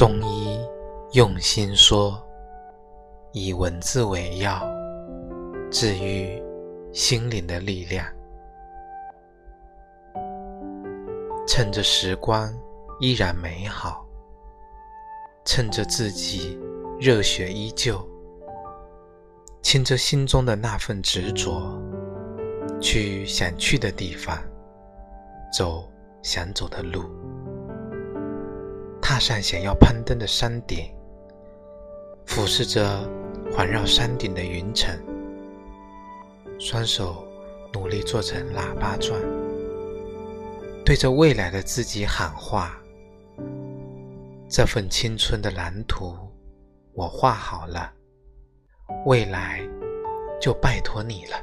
中医用心说，以文字为药，治愈心灵的力量。趁着时光依然美好，趁着自己热血依旧，牵着心中的那份执着，去想去的地方，走想走的路。踏上想要攀登的山顶，俯视着环绕山顶的云层，双手努力做成喇叭状，对着未来的自己喊话：“这份青春的蓝图，我画好了，未来就拜托你了。”